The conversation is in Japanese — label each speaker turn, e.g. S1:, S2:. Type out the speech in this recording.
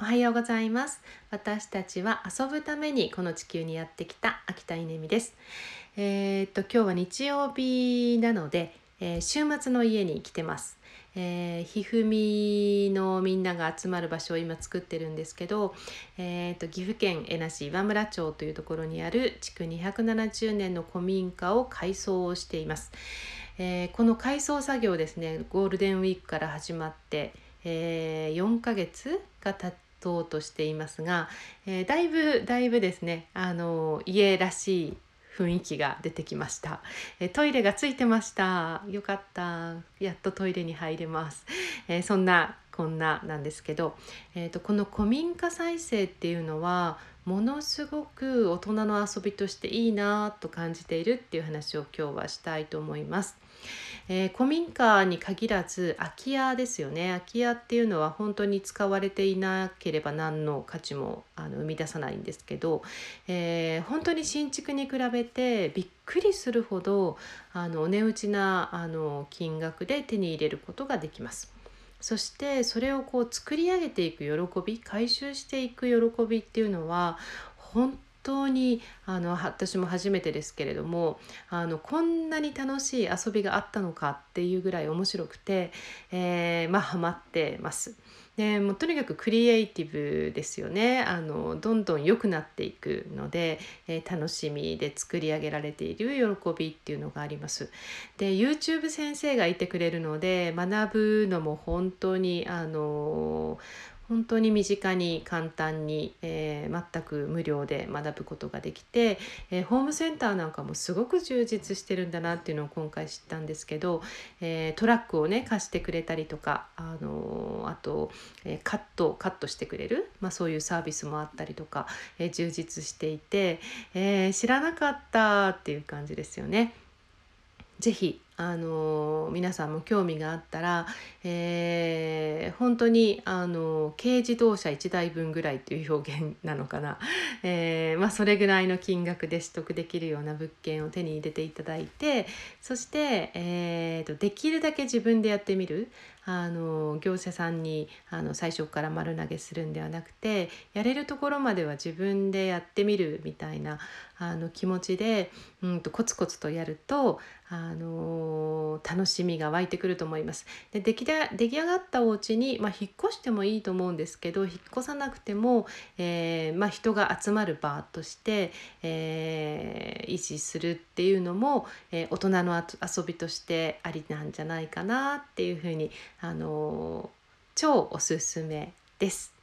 S1: おはようございます。私たちは遊ぶためにこの地球にやってきた秋田稲美です。えー、っと今日は日曜日なので、えー、週末の家に来てます。えー、ひふみのみんなが集まる場所を今作ってるんですけど、えーと、岐阜県恵那市岩村町というところにある築270年の古民家を改装をしています、えー、この改装作業ですねゴールデンウィークから始まって、えー、4ヶ月が経っとうとしていますが、えー、だいぶだいぶですねあの家らしい雰囲気が出てきました、えトイレがついてました。よかった。やっとトイレに入れます、えー、そんなこんななんですけど、えーと、この古民家再生っていうのはものすごく大人の遊びとしていいなと感じているっていう話を今日はしたいと思います。えー、古民家に限らず空き家ですよね空き家っていうのは本当に使われていなければ何の価値もあの生み出さないんですけど、えー、本当に新築に比べてびっくりするほどあのお値打ちなあの金額で手に入れることができます。そしてそれをこう作り上げていく喜び回収していく喜びっていうのは本当にあの私も初めてですけれどもあのこんなに楽しい遊びがあったのかっていうぐらい面白くて、えー、まあハマってます。でもうとにかくクリエイティブですよねあのどんどん良くなっていくので、えー、楽しみで作り上げられている喜びっていうのがあります。で YouTube 先生がいてくれるので学ぶのも本当にあの本当に身近に簡単に、えー、全く無料で学ぶことができて、えー、ホームセンターなんかもすごく充実してるんだなっていうのを今回知ったんですけど、えー、トラックをね貸してくれたりとか、あのあと、えカットカットしてくれる、まあ、そういうサービスもあったりとか、え充実していて、え知らなかったっていう感じですよね。ぜひあの皆さんも興味があったら、えー、本当にあの軽自動車1台分ぐらいという表現なのかな、えー、まあ、それぐらいの金額で取得できるような物件を手に入れていただいてそして、えーと、できるだけ自分でやってみる。あの業者さんにあの最初から丸投げするんではなくてやれるところまでは自分でやってみるみたいなあの気持ちで、うんとコツコツとやるとあの楽しみが湧いてくると思います。で出来で出来上がったお家に、まあ、引っ越してもいいと思うんですけど引っ越さなくても、えー、まあ、人が集まる場として、えー、維持するっていうのも、えー、大人の遊びとしてありなんじゃないかなっていうふうに、あの超おすすめです。